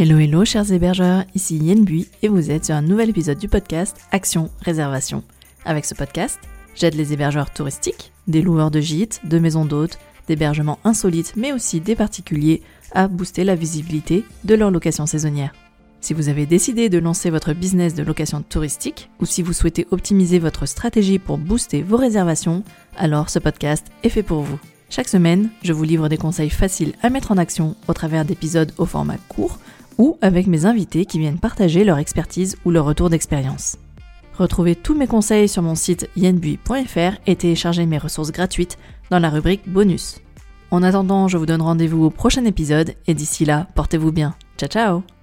Hello hello chers hébergeurs, ici Yen Bui et vous êtes sur un nouvel épisode du podcast Action Réservation. Avec ce podcast, j'aide les hébergeurs touristiques, des loueurs de gîtes, de maisons d'hôtes, d'hébergements insolites mais aussi des particuliers à booster la visibilité de leur location saisonnière. Si vous avez décidé de lancer votre business de location touristique ou si vous souhaitez optimiser votre stratégie pour booster vos réservations, alors ce podcast est fait pour vous. Chaque semaine, je vous livre des conseils faciles à mettre en action au travers d'épisodes au format court ou avec mes invités qui viennent partager leur expertise ou leur retour d'expérience. Retrouvez tous mes conseils sur mon site yenbui.fr et téléchargez mes ressources gratuites dans la rubrique bonus. En attendant, je vous donne rendez-vous au prochain épisode et d'ici là, portez-vous bien. Ciao ciao